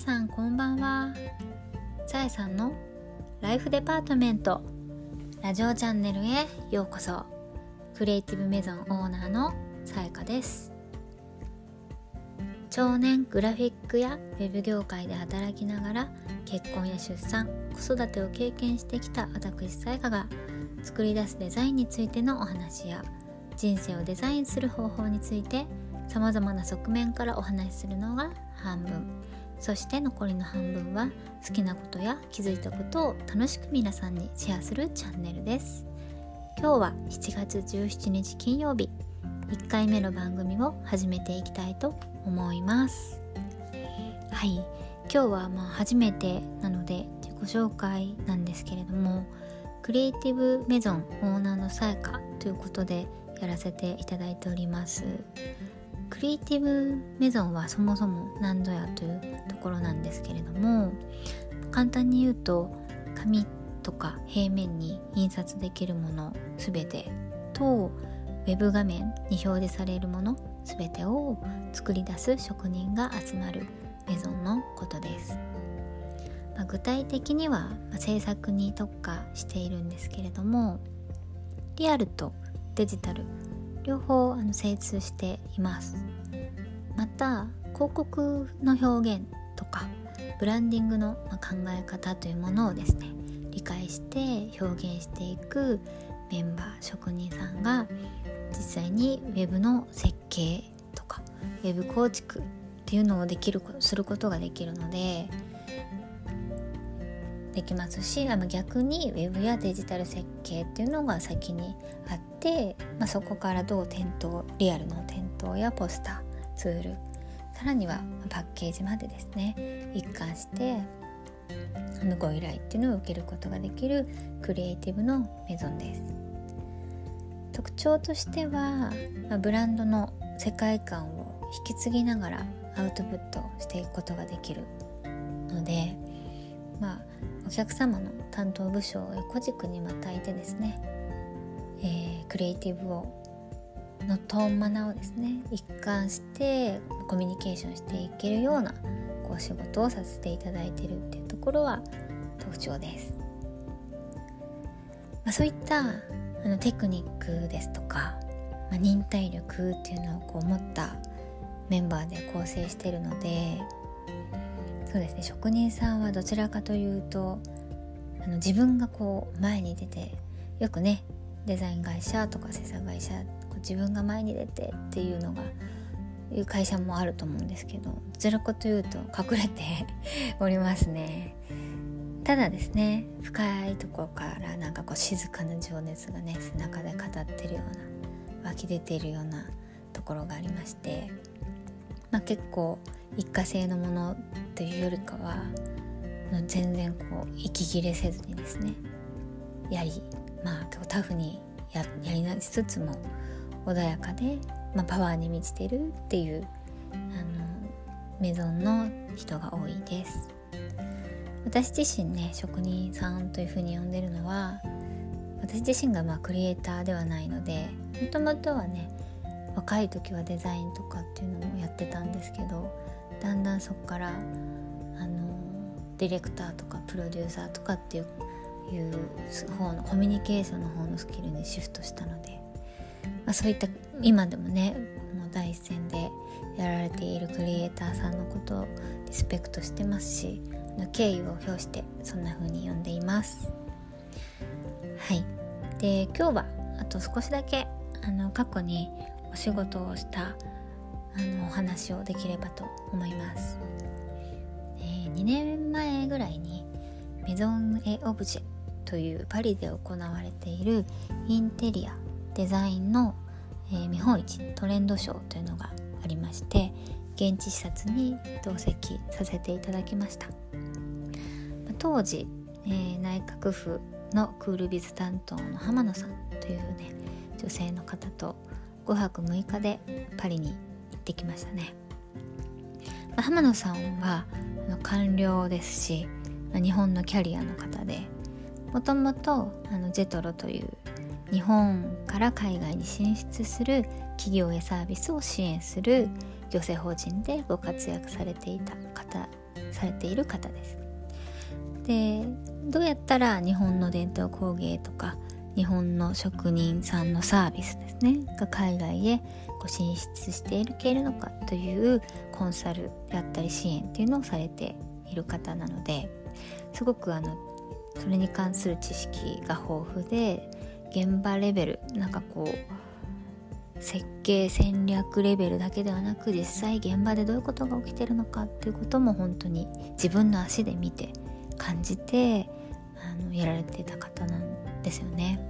さんこんばんは。さえさんのライフデパートメント。ラジオチャンネルへようこそ。クリエイティブメゾンオーナーのさやかです。長年グラフィックやウェブ業界で働きながら結婚や出産子育てを経験してきた私さやかが作り出すデザインについてのお話や人生をデザインする方法についてさまざまな側面からお話しするのが半分。そして残りの半分は好きなことや気づいたことを楽しく皆さんにシェアするチャンネルです。今日は7月17日金曜日。1回目の番組を始めていきたいと思います。はい。今日はまあ初めてなので自己紹介なんですけれどもクリエイティブメゾンオーナーのさやかということでやらせていただいております。クリエイティブメゾンはそもそも何ぞやというところなんですけれども簡単に言うと紙とか平面に印刷できるもの全てとウェブ画面に表示されるもの全てを作り出す職人が集まるメゾンのことです、まあ、具体的には、制作に特化しているんですけれどもリアルとデジタル両方あの精通しています。また広告の表現かブランディングの考え方というものをですね理解して表現していくメンバー職人さんが実際に web の設計とか web 構築っていうのをできるすることができるのでできますしあの逆に Web やデジタル設計っていうのが先にあって、まあ、そこからどう店頭リアルの店頭やポスターツールさらにはパッケージまでですね。一貫してあのご依頼っていうのを受けることができるクリエイティブのメゾンです。特徴としては、まあ、ブランドの世界観を引き継ぎながらアウトプットしていくことができるのでまあお客様の担当部署を横軸にまたいてですね、えー、クリエイティブをのトーンマナーをですね一貫してコミュニケーションしていけるようなこう仕事をさせていただいてるっていうところは特徴です。まあ、そういったあのテクニックですとか、まあ、忍耐力っていうのをこう持ったメンバーで構成してるのでそうですね職人さんはどちらかというとあの自分がこう前に出てよくねデザイン会社とか制作会社自分が前に出てっていうのがいう会社もあると思うんですけどどちらかというと隠れて おりますね。ただですね深いところからなんかこう静かな情熱がね背中で語ってるような湧き出ているようなところがありまして、まあ、結構一過性のものというよりかは全然こう息切れせずにですねやりまあタフにややりなつつも穏やかで、まあ、パワーに満ちてるっていうあのメゾンの人が多いです。私自身ね職人さんというふうに呼んでるのは私自身がまあクリエイターではないのでもともとはね若い時はデザインとかっていうのもやってたんですけどだんだんそこからあのディレクターとかプロデューサーとかっていう方のコミュニケーションの方のスキルにシフトしたので、あ、そういった今でもねもう第一線でやられているクリエイターさんのことをリスペクトしてますし敬意を表してそんな風に呼んでいます。はい。で今日はあと少しだけあの過去にお仕事をしたあのお話をできればと思います、えー、2年前ぐらいにメゾン・エ・オブジェというパリで行われているインテリアデザインの、えー、見本市トレンドショーというのがありまして現地視察に同席させていただきました。当時、えー、内閣府のクールビズ担当の浜野さんというね女性の方と5泊6日でパリに行ってきましたね、まあ、浜野さんはあの官僚ですし、まあ、日本のキャリアの方でもともとジェトロという日本から海外に進出する企業やサービスを支援する女性法人でご活躍されていた方されている方です。でどうやったら日本の伝統工芸とか日本の職人さんのサービスですねが海外へこう進出していけるのかというコンサルであったり支援っていうのをされている方なのですごくあのそれに関する知識が豊富で現場レベルなんかこう設計戦略レベルだけではなく実際現場でどういうことが起きてるのかっていうことも本当に自分の足で見て感じてあのやられてた方なんですよね。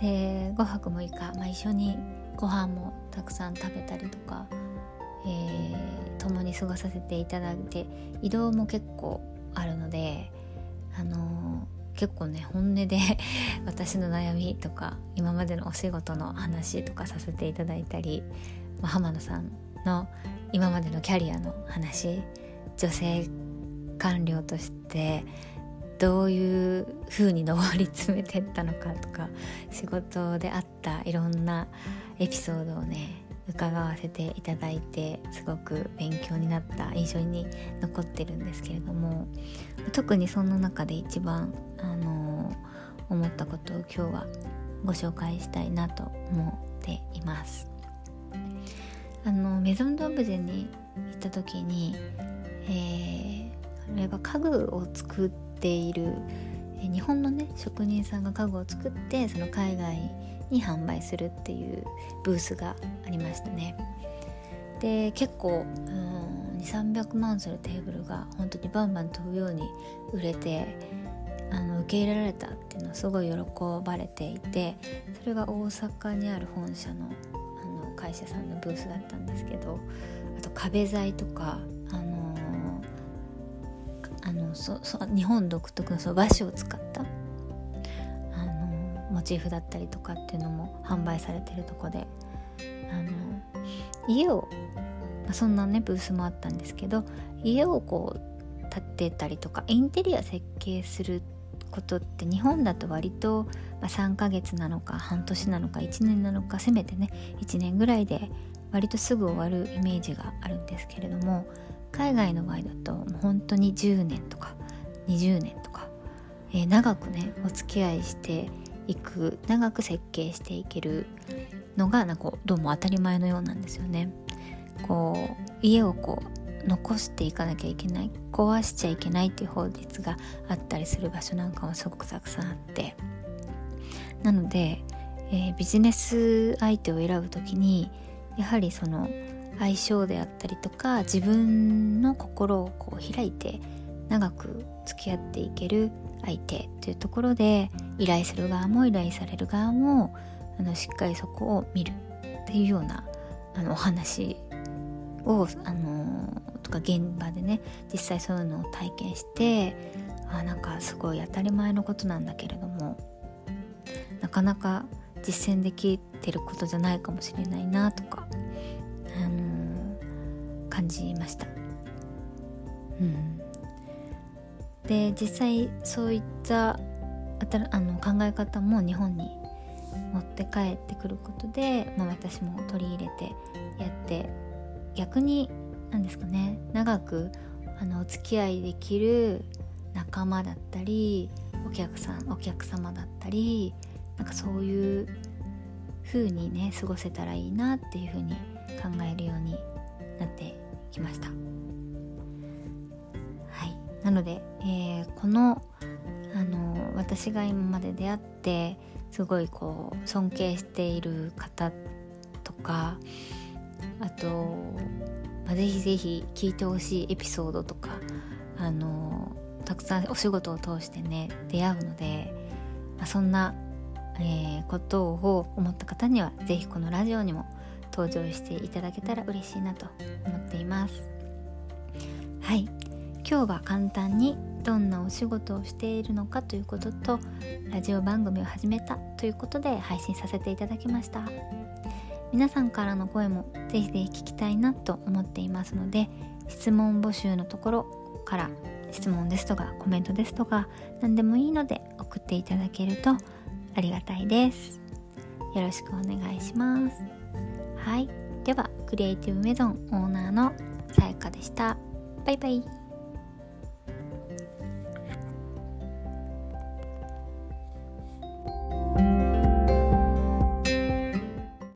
で5泊6日、まあ、一緒にご飯もたくさん食べたりとか、えー、共に過ごさせていただいて移動も結構あるのであのー、結構ね本音で 私の悩みとか今までのお仕事の話とかさせていただいたり、まあ、浜野さんの今までのキャリアの話女性官僚としてどういう風に上り詰めてったのかとか仕事であったいろんなエピソードをね伺わせていただいてすごく勉強になった印象に残ってるんですけれども特にその中で一番、あのー、思ったことを今日はご紹介したいなと思っています。あのメゾンドオブジェに行った時に、えー、あれは家具を作っている日本のね職人さんが家具を作ってその海外にに販売するっていうブースがありましたね。で結構2300万するテーブルが本当にバンバン飛ぶように売れてあの受け入れられたっていうのはすごい喜ばれていてそれが大阪にある本社のあの会社さんのブースだったんですけどあと壁材とかあのあのそそ日本独特のその和紙を使っモチーフだったりとかっていうのも販売されてるとこで。あの家をまそんなねブースもあったんですけど家をこう建てたりとかインテリア設計することって日本だと割と、まあ、3ヶ月なのか半年なのか1年なのかせめてね1年ぐらいで割とすぐ終わるイメージがあるんですけれども海外の場合だともう本当に10年とか20年とか、えー、長くねお付き合いしていく長く設計していけるのがなんかどうも当たり前のようなんですよね。こう家をこう残していかなきゃいけない壊しちゃいけないっていう法律があったりする場所なんかはすごくたくさんあってなので、えー、ビジネス相手を選ぶ時にやはりその相性であったりとか自分の心をこう開いて長く付き合っていける相手というところで依頼する側も依頼される側もあのしっかりそこを見るっていうようなあのお話をあのとか現場でね実際そういうのを体験してあなんかすごい当たり前のことなんだけれどもなかなか実践できてることじゃないかもしれないなとか、あの感じました。うんで実際そういったあの考え方も日本に持って帰ってくることで、まあ、私も取り入れてやって逆に何ですかね長くあのお付き合いできる仲間だったりお客さんお客様だったりなんかそういう風にね過ごせたらいいなっていう風に考えるようになってきました。はいなので、えー、このあの私が今まで出会ってすごいこう尊敬している方とかあと、まあ、ぜひぜひ聞いてほしいエピソードとかあのたくさんお仕事を通してね出会うので、まあ、そんな、えー、ことを思った方にはぜひこのラジオにも登場していただけたら嬉しいなと思っています。はい今日は簡単にどんなお仕事をしているのかということとラジオ番組を始めたということで配信させていただきました。皆さんからの声もぜひぜひ聞きたいなと思っていますので質問募集のところから質問ですとかコメントですとか何でもいいので送っていただけるとありがたいです。よろしくお願いします。はい。ではクリエイティブメゾンオーナーのさやかでした。バイバイ。